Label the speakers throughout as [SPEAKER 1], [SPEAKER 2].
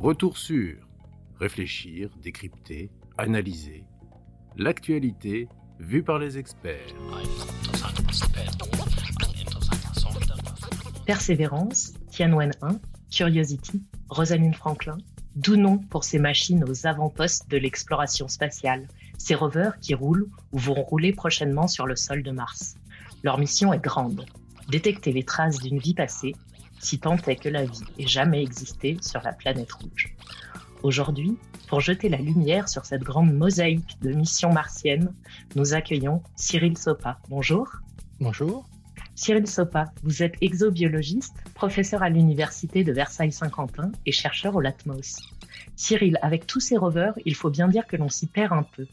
[SPEAKER 1] Retour sur réfléchir, décrypter, analyser l'actualité vue par les experts.
[SPEAKER 2] Persévérance, Tianwen 1, Curiosity, Rosalind Franklin, d'où nom pour ces machines aux avant-postes de l'exploration spatiale, ces rovers qui roulent ou vont rouler prochainement sur le sol de Mars. Leur mission est grande, détecter les traces d'une vie passée, si tant est que la vie ait jamais existé sur la planète rouge. Aujourd'hui, pour jeter la lumière sur cette grande mosaïque de missions martiennes, nous accueillons Cyril Sopa. Bonjour.
[SPEAKER 3] Bonjour.
[SPEAKER 2] Cyril Sopa, vous êtes exobiologiste, professeur à l'université de Versailles-Saint-Quentin et chercheur au LATMOS. Cyril, avec tous ces rovers, il faut bien dire que l'on s'y perd un peu.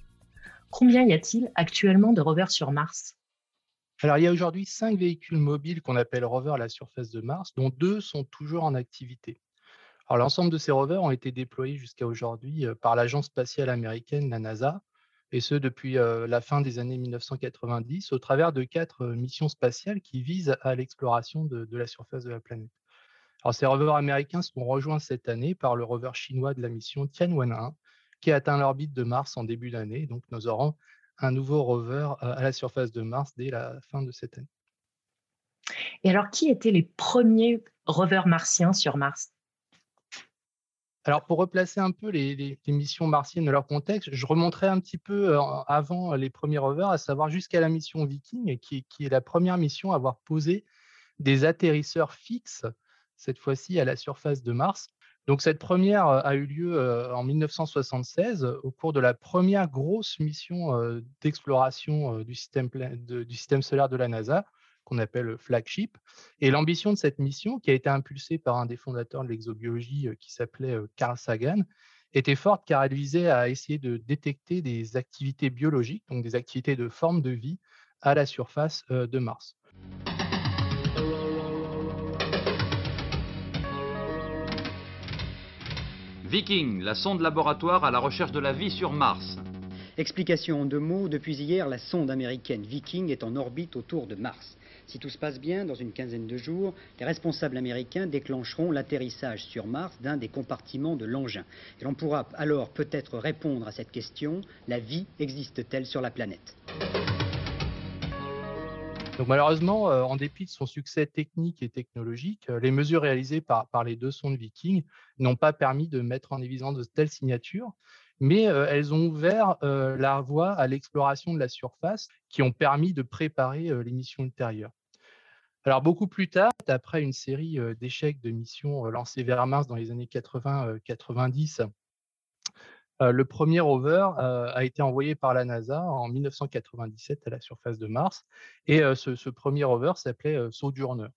[SPEAKER 2] Combien y a-t-il actuellement de rovers sur Mars?
[SPEAKER 3] Alors, il y a aujourd'hui cinq véhicules mobiles qu'on appelle rovers à la surface de Mars, dont deux sont toujours en activité. Alors, l'ensemble de ces rovers ont été déployés jusqu'à aujourd'hui euh, par l'agence spatiale américaine, la NASA, et ce depuis la fin des années 1990, au travers de quatre missions spatiales qui visent à l'exploration de, la surface de la planète. Alors, ces rovers américains seront rejoints cette année par le rover chinois de la mission Tianwen-1, qui a atteint l'orbite de Mars en début d'année. Donc, nous aurons un nouveau rover à la surface de Mars dès la fin de cette année.
[SPEAKER 2] Et alors, qui étaient les premiers rovers martiens sur Mars?
[SPEAKER 3] Alors, pour replacer un peu les, missions martiennes dans leur contexte, je remonterai un petit peu avant les premiers rovers, à savoir jusqu'à la mission Viking, qui, est la première mission à avoir posé des atterrisseurs fixes, cette fois-ci à la surface de Mars. Donc, cette première a eu lieu en 1976 au cours de la première grosse mission d'exploration du système solaire de la NASA, qu'on appelle flagship. Et l'ambition de cette mission, qui a été impulsée par un des fondateurs de l'exobiologie qui s'appelait Carl Sagan, était forte car elle visait à essayer de détecter des activités biologiques, donc des activités de forme de vie à la surface de Mars.
[SPEAKER 4] Viking, la sonde laboratoire à la recherche de la vie sur Mars.
[SPEAKER 5] Explication en deux mots, depuis hier, la sonde américaine Viking est en orbite autour de Mars. Si tout se passe bien, dans une quinzaine de jours, les responsables américains déclencheront l'atterrissage sur Mars d'un des compartiments de l'engin. Et l'on pourra alors peut-être répondre à cette question, la vie existe-t-elle sur la planète?
[SPEAKER 3] Malheureusement, euh, en dépit de son succès technique et technologique, euh, les mesures réalisées par, par les deux sondes Viking n'ont pas permis de mettre en évidence de telles signatures, mais euh, elles ont ouvert la voie à l'exploration de la surface qui ont permis de préparer les missions ultérieures. Alors beaucoup plus tard, après une série d'échecs de missions lancées vers Mars dans les années 80-90, le premier rover a été envoyé par la NASA en 1997 à la surface de Mars et ce, premier rover s'appelait Sojourner.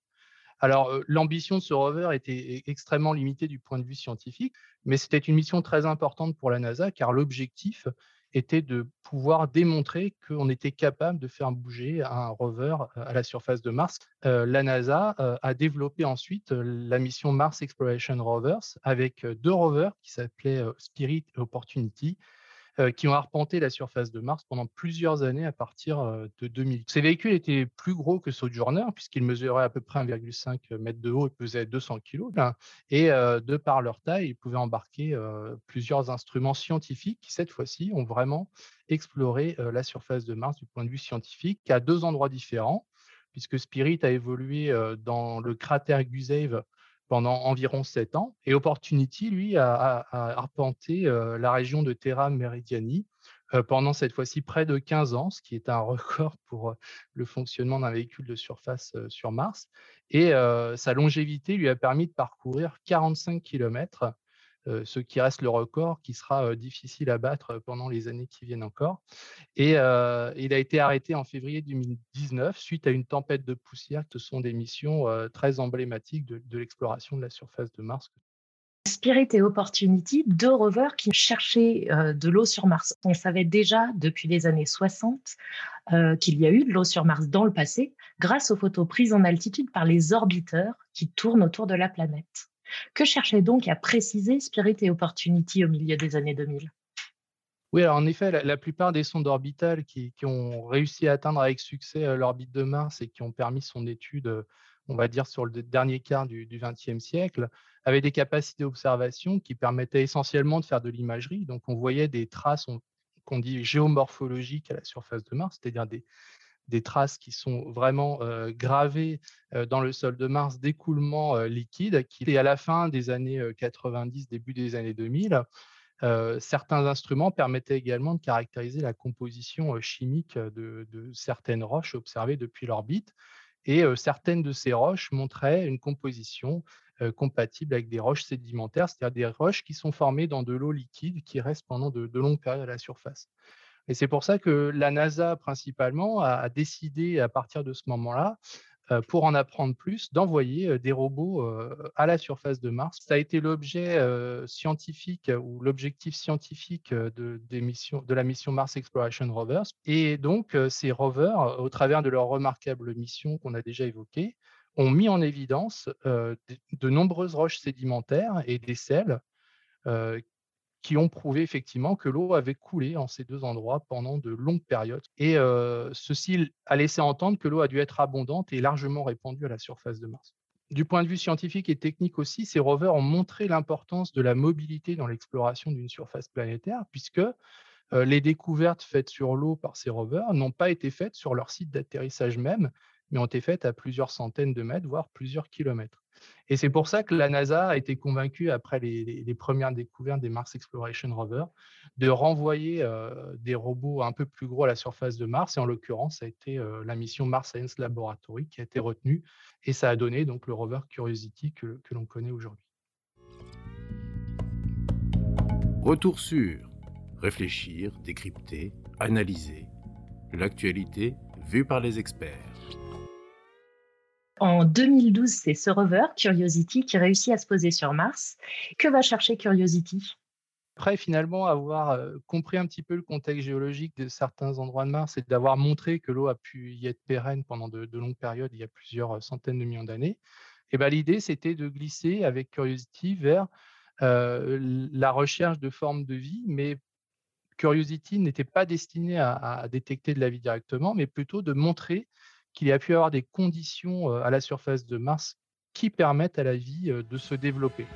[SPEAKER 3] Alors, l'ambition de ce rover était e, extrêmement limitée du point de vue scientifique, mais c'était une mission très importante pour la NASA car l'objectif était de pouvoir démontrer qu'on était capable de faire bouger un rover à la surface de Mars. la NASA a développé ensuite la mission Mars Exploration Rovers avec deux rovers qui s'appelaient Spirit et Opportunity qui ont arpenté la surface de Mars pendant plusieurs années à partir euh, de 2000. Ces véhicules étaient plus gros que Sojourner, puisqu'ils mesuraient à peu près 1,5 mètre de haut et pesaient 200 kg. Et euh, de par leur taille, ils pouvaient embarquer plusieurs instruments scientifiques qui, cette fois-ci, ont vraiment exploré la surface de Mars du point de vue scientifique à deux endroits différents, puisque Spirit a évolué dans le cratère Gusev pendant environ sept ans. Et Opportunity, lui, a, arpenté euh, la région de Terra Meridiani euh, pendant cette fois-ci près de 15 ans, ce qui est un record pour euh, le fonctionnement d'un véhicule de surface sur Mars. Et sa longévité lui a permis de parcourir 45 km ce qui reste le record qui sera difficile à battre pendant les années qui viennent encore. Et il a été arrêté en février 2019 suite à une tempête de poussière. Ce sont des missions très emblématiques de, l'exploration de la surface de Mars.
[SPEAKER 2] Spirit et Opportunity, deux rovers qui cherchaient de l'eau sur Mars. On savait déjà depuis les années 60 qu'il y a eu de l'eau sur Mars dans le passé grâce aux photos prises en altitude par les orbiteurs qui tournent autour de la planète. Que cherchait donc à préciser Spirit et Opportunity au milieu des années 2000
[SPEAKER 3] oui, alors en effet, la, plupart des sondes orbitales qui, ont réussi à atteindre avec succès euh, l'orbite de Mars et qui ont permis son étude euh, on va dire sur le dernier quart du XXe siècle, avait des capacités d'observation qui permettaient essentiellement de faire de l'imagerie. Donc on voyait des traces qu'on dit géomorphologiques à la surface de Mars, c'est-à-dire des, des traces qui sont vraiment gravées dans le sol de Mars d'écoulement liquide, qui à la fin des années 90, début des années 2000. certains instruments permettaient également de caractériser la composition chimique de, certaines roches observées depuis l'orbite. Et certaines de ces roches montraient une composition compatible avec des roches sédimentaires, c'est-à-dire des roches qui sont formées dans de l'eau liquide qui reste pendant de longues périodes à la surface. Et c'est pour ça que la NASA, principalement, a, décidé à partir de ce moment-là, euh, pour en apprendre plus, d'envoyer euh, des robots euh, à la surface de Mars. Ça a été l'objet scientifique ou l'objectif scientifique de, de, la mission Mars Exploration Rovers. Et donc, ces rovers, au travers de leur remarquable mission qu'on a déjà évoquée, ont mis en évidence de, nombreuses roches sédimentaires et des sels qui ont prouvé effectivement que l'eau avait coulé en ces deux endroits pendant de longues périodes. Et ceci a laissé entendre que l'eau a dû être abondante et largement répandue à la surface de Mars. Du point de vue scientifique et technique aussi, ces rovers ont montré l'importance de la mobilité dans l'exploration d'une surface planétaire, puisque les découvertes faites sur l'eau par ces rovers n'ont pas été faites sur leur site d'atterrissage même, mais ont été faites à plusieurs centaines de mètres, voire plusieurs kilomètres. Et c'est pour ça que la NASA a été convaincue, après les, premières découvertes des Mars Exploration Rover, de renvoyer euh, des robots un peu plus gros à la surface de Mars. Et en l'occurrence, ça a été euh, la mission Mars Science Laboratory qui a été retenue. Et ça a donné donc le rover Curiosity que, que l'on connaît aujourd'hui.
[SPEAKER 1] Retour sur réfléchir, décrypter, analyser l'actualité vue par les experts.
[SPEAKER 2] En 2012, c'est ce rover, Curiosity, qui réussit à se poser sur Mars. Que va chercher Curiosity?
[SPEAKER 3] Après, finalement, avoir euh, compris un petit peu le contexte géologique de certains endroits de Mars et d'avoir montré que l'eau a pu y être pérenne pendant de, longues périodes, il y a plusieurs euh, centaines de millions d'années, eh ben, l'idée, c'était de glisser avec Curiosity vers euh, la recherche de formes de vie, mais Curiosity n'était pas destiné à, détecter de la vie directement, mais plutôt de montrer qu'il y a pu avoir des conditions à la surface de Mars qui permettent à la vie de se développer.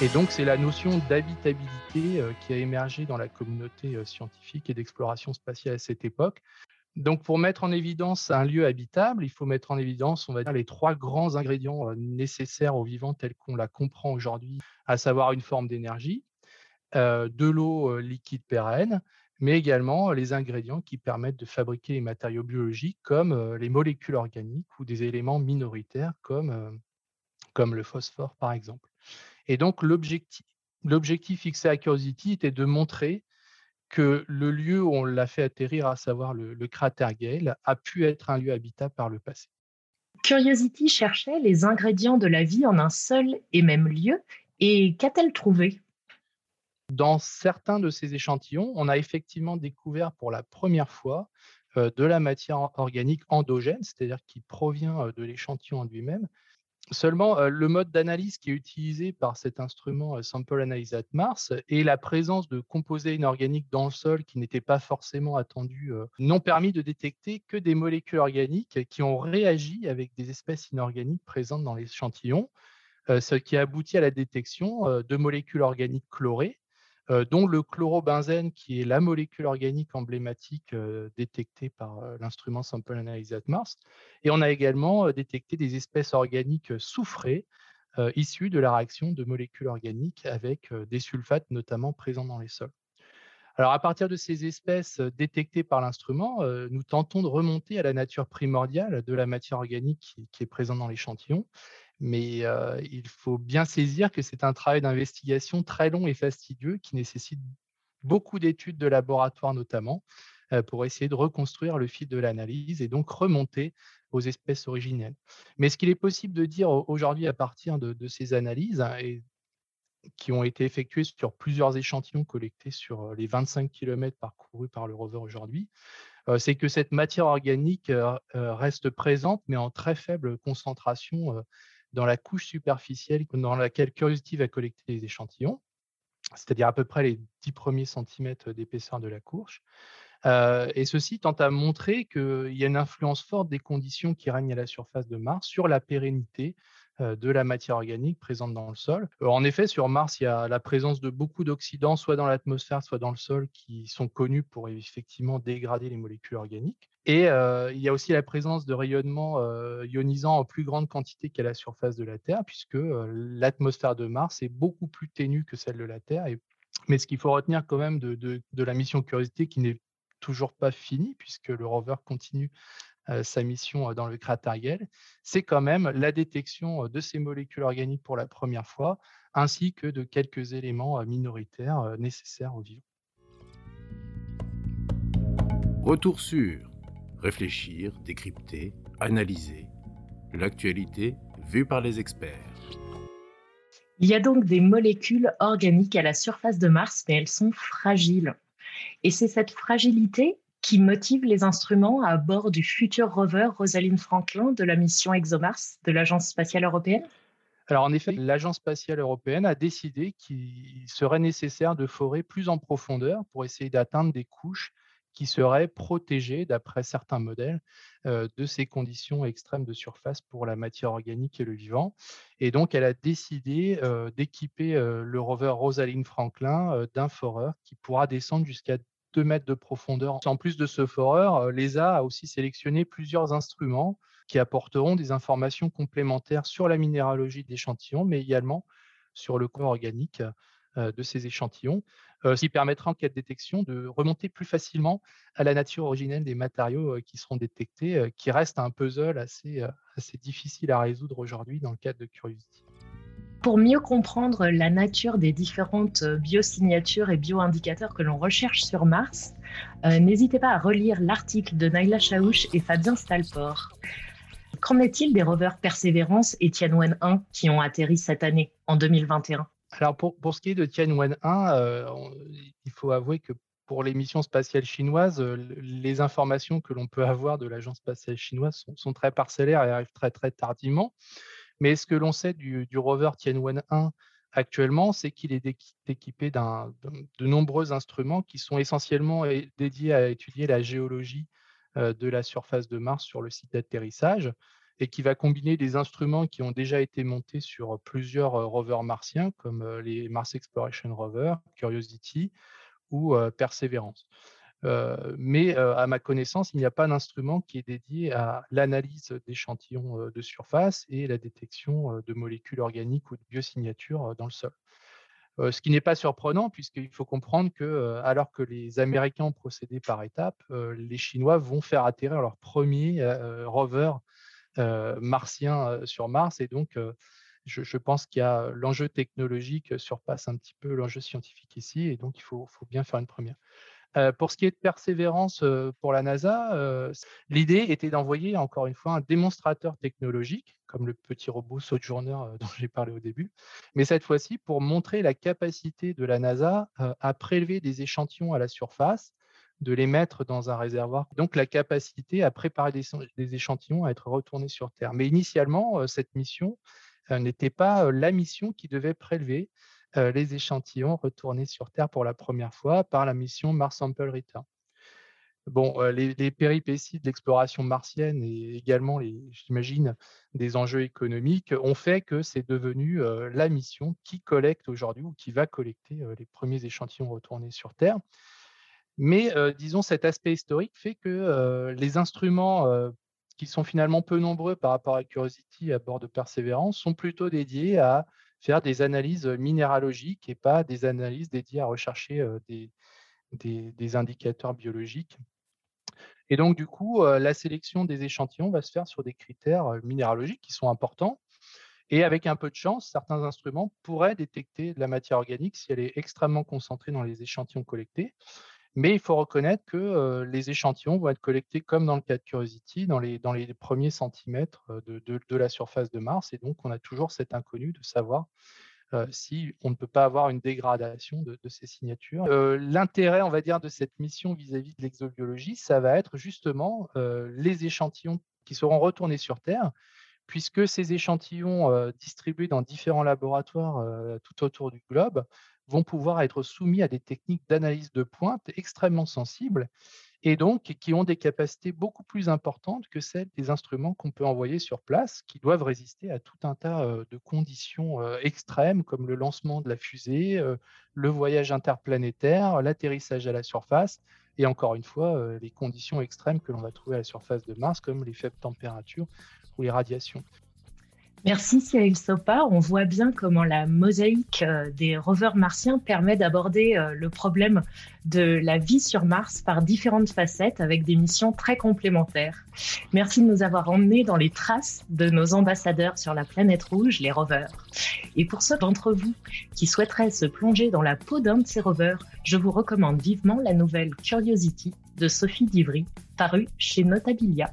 [SPEAKER 3] Et donc, c'est la notion d'habitabilité qui a émergé dans la communauté scientifique et d'exploration spatiale à cette époque. Donc, pour mettre en évidence un lieu habitable, il faut mettre en évidence, on va dire, les trois grands ingrédients euh, nécessaires au vivant tel qu'on la comprend aujourd'hui, à savoir une forme d'énergie, euh, de l'eau euh, liquide pérenne, mais également les ingrédients qui permettent de fabriquer les matériaux biologiques comme les molécules organiques ou des éléments minoritaires comme, comme le phosphore, par exemple. Et donc, l'objectif fixé à Curiosity était de montrer que le lieu où on l'a fait atterrir, à savoir le, cratère Gale, a pu être un lieu habitable par le passé.
[SPEAKER 2] Curiosity cherchait les ingrédients de la vie en un seul et même lieu, et qu'a-t-elle trouvé?
[SPEAKER 3] Dans certains de ces échantillons, on a effectivement découvert pour la première fois euh, de la matière organique endogène, c'est-à-dire qui provient euh, de l'échantillon en lui-même, Seulement, euh, le mode d'analyse qui est utilisé par cet instrument euh, Sample Analysis at Mars et la présence de composés inorganiques dans le sol qui n'étaient pas forcément attendus euh, n'ont permis de détecter que des molécules organiques qui ont réagi avec des espèces inorganiques présentes dans l'échantillon, ce qui a abouti à la détection de molécules organiques chlorées dont le chlorobenzène, qui est la molécule organique emblématique détectée par l'instrument Sample Analysis at Mars. Et on a également détecté des espèces organiques soufrées issues de la réaction de molécules organiques avec des sulfates notamment présents dans les sols. Alors, à partir de ces espèces détectées par l'instrument, nous tentons de remonter à la nature primordiale de la matière organique qui est présente dans l'échantillon mais il faut bien saisir que c'est un travail d'investigation très long et fastidieux qui nécessite beaucoup d'études de laboratoire notamment pour essayer de reconstruire le fil de l'analyse et donc remonter aux espèces originelles. Mais ce qu'il est possible de dire aujourd'hui à partir de, ces analyses, hein, qui ont été effectuées sur plusieurs échantillons collectés sur les 25 km parcourus par le rover aujourd'hui, c'est que cette matière organique reste présente, mais en très faible concentration dans la couche superficielle dans laquelle Curiosity va collecter les échantillons, c'est-à-dire à peu près les 10 premiers centimètres d'épaisseur de la couche. Euh, et ceci tente à montrer qu'il y a une influence forte des conditions qui règnent à la surface de Mars sur la pérennité de la matière organique présente dans le sol. Euh, en effet, sur Mars, il y a la présence de beaucoup d'oxydants, soit dans l'atmosphère, soit dans le sol, qui sont connus pour effectivement dégrader les molécules organiques. Et euh, il y a aussi la présence de rayonnements ionisants en plus grande quantité qu'à la surface de la Terre, puisque l'atmosphère de Mars est beaucoup plus ténue que celle de la Terre. Mais ce qu'il faut retenir quand même de, la mission Curiosité, qui n'est toujours pas finie, puisque le rover continue euh, sa mission euh, dans le cratériel, c'est quand même la détection euh, de ces molécules organiques pour la première fois, ainsi que de quelques éléments minoritaires nécessaires au vivant.
[SPEAKER 1] Retour sur réfléchir, décrypter, analyser. L'actualité vue par les experts.
[SPEAKER 2] Il y a donc des molécules organiques à la surface de Mars, mais elles sont fragiles. Et c'est cette fragilité qui motive les instruments à bord du futur rover Rosalind Franklin de la mission ExoMars de l'Agence spatiale européenne?
[SPEAKER 3] Alors en effet, l'Agence spatiale européenne a décidé qu'il serait nécessaire de forer plus en profondeur pour essayer d'atteindre des couches qui seraient protégées, d'après certains modèles, euh, de ces conditions extrêmes de surface pour la matière organique et le vivant. Et donc, elle a décidé euh, d'équiper euh, le rover Rosalind Franklin d'un foreur qui pourra descendre jusqu'à 2 mètres de profondeur. En plus de ce foreur, euh, l'ESA a aussi sélectionné plusieurs instruments qui apporteront des informations complémentaires sur la minéralogie d'échantillons, mais également sur le corps organique euh, de ces échantillons, euh, ce qui permettra en cas de détection de remonter plus facilement à la nature originelle des matériaux qui seront détectés, qui reste un puzzle assez, assez difficile à résoudre aujourd'hui dans le cadre de Curiosity.
[SPEAKER 2] Pour mieux comprendre la nature des différentes biosignatures et bioindicateurs que l'on recherche sur Mars, euh, n'hésitez pas à relire l'article de Naila Chaouch et Fabien Stalport. Qu'en est-il des rovers Perseverance et Tianwen 1 qui ont atterri cette année, en 2021
[SPEAKER 3] Alors pour, pour ce qui est de Tianwen 1, euh, il faut avouer que pour les missions spatiales chinoises, euh, les informations que l'on peut avoir de l'agence spatiale chinoise sont, sont, très parcellaires et arrivent très très tardivement. Mais ce que l'on sait du, rover Tianwen 1 actuellement, c'est qu'il est équipé de nombreux instruments qui sont essentiellement dédiés à étudier la géologie euh, de la surface de Mars sur le site d'atterrissage et qui va combiner des instruments qui ont déjà été montés sur plusieurs euh, rovers martiens, comme euh, les Mars Exploration Rover, Curiosity ou Perseverance. Euh, mais euh, à ma connaissance, il n'y a pas d'instrument qui est dédié à l'analyse d'échantillons euh, de surface et la détection de molécules organiques ou de biosignatures dans le sol. ce qui n'est pas surprenant puisqu'il faut comprendre que alors que les Américains ont procédé par étapes, les Chinois vont faire atterrir leur premier rover martien sur Mars et donc je, pense qu'il y a l'enjeu technologique surpasse un petit peu l'enjeu scientifique ici et donc il faut bien faire une première. Pour ce qui est de persévérance pour la NASA, l'idée était d'envoyer encore une fois un démonstrateur technologique, comme le petit robot Sojourner dont j'ai parlé au début, mais cette fois-ci pour montrer la capacité de la NASA à prélever des échantillons à la surface, de les mettre dans un réservoir, donc la capacité à préparer des échantillons à être retournés sur Terre. Mais initialement, cette mission n'était pas la mission qui devait prélever euh, les échantillons retournés sur Terre pour la première fois par la mission Mars Sample Return. Bon, euh, les, péripéties de l'exploration martienne et également, j'imagine, des enjeux économiques ont fait que c'est devenu euh, la mission qui collecte aujourd'hui ou qui va collecter les premiers échantillons retournés sur Terre. Mais disons, cet aspect historique fait que les instruments qui sont finalement peu nombreux par rapport à Curiosity à bord de Perseverance sont plutôt dédiés à faire des analyses minéralogiques et pas des analyses dédiées à rechercher des, des, indicateurs biologiques. Et donc, du coup, la sélection des échantillons va se faire sur des critères minéralogiques qui sont importants. Et avec un peu de chance, certains instruments pourraient détecter de la matière organique si elle est extrêmement concentrée dans les échantillons collectés. Mais il faut reconnaître que les échantillons vont être collectés comme dans le cas de Curiosity, dans les, premiers centimètres de, de, la surface de Mars. Et donc, on a toujours cet inconnu de savoir si on ne peut pas avoir une dégradation de, ces signatures. L'intérêt, on va dire, de cette mission vis-à-vis de l'exobiologie, ça va être justement les échantillons qui seront retournés sur Terre, puisque ces échantillons distribués dans différents laboratoires tout autour du globe vont pouvoir être soumis à des techniques d'analyse de pointe extrêmement sensibles et donc qui ont des capacités beaucoup plus importantes que celles des instruments qu'on peut envoyer sur place, qui doivent résister à tout un tas de conditions extrêmes comme le lancement de la fusée, le voyage interplanétaire, l'atterrissage à la surface, et encore une fois, les conditions extrêmes que l'on va trouver à la surface de Mars, comme les faibles températures ou les radiations.
[SPEAKER 2] Merci Cyril Sopa. On voit bien comment la mosaïque euh, des rovers martiens permet d'aborder euh, le problème de la vie sur Mars par différentes facettes avec des missions très complémentaires. Merci de nous avoir emmenés dans les traces de nos ambassadeurs sur la planète rouge, les rovers. Et pour ceux d'entre vous qui souhaiteraient se plonger dans la peau d'un de ces rovers, je vous recommande vivement la nouvelle Curiosity de Sophie Divry, parue chez Notabilia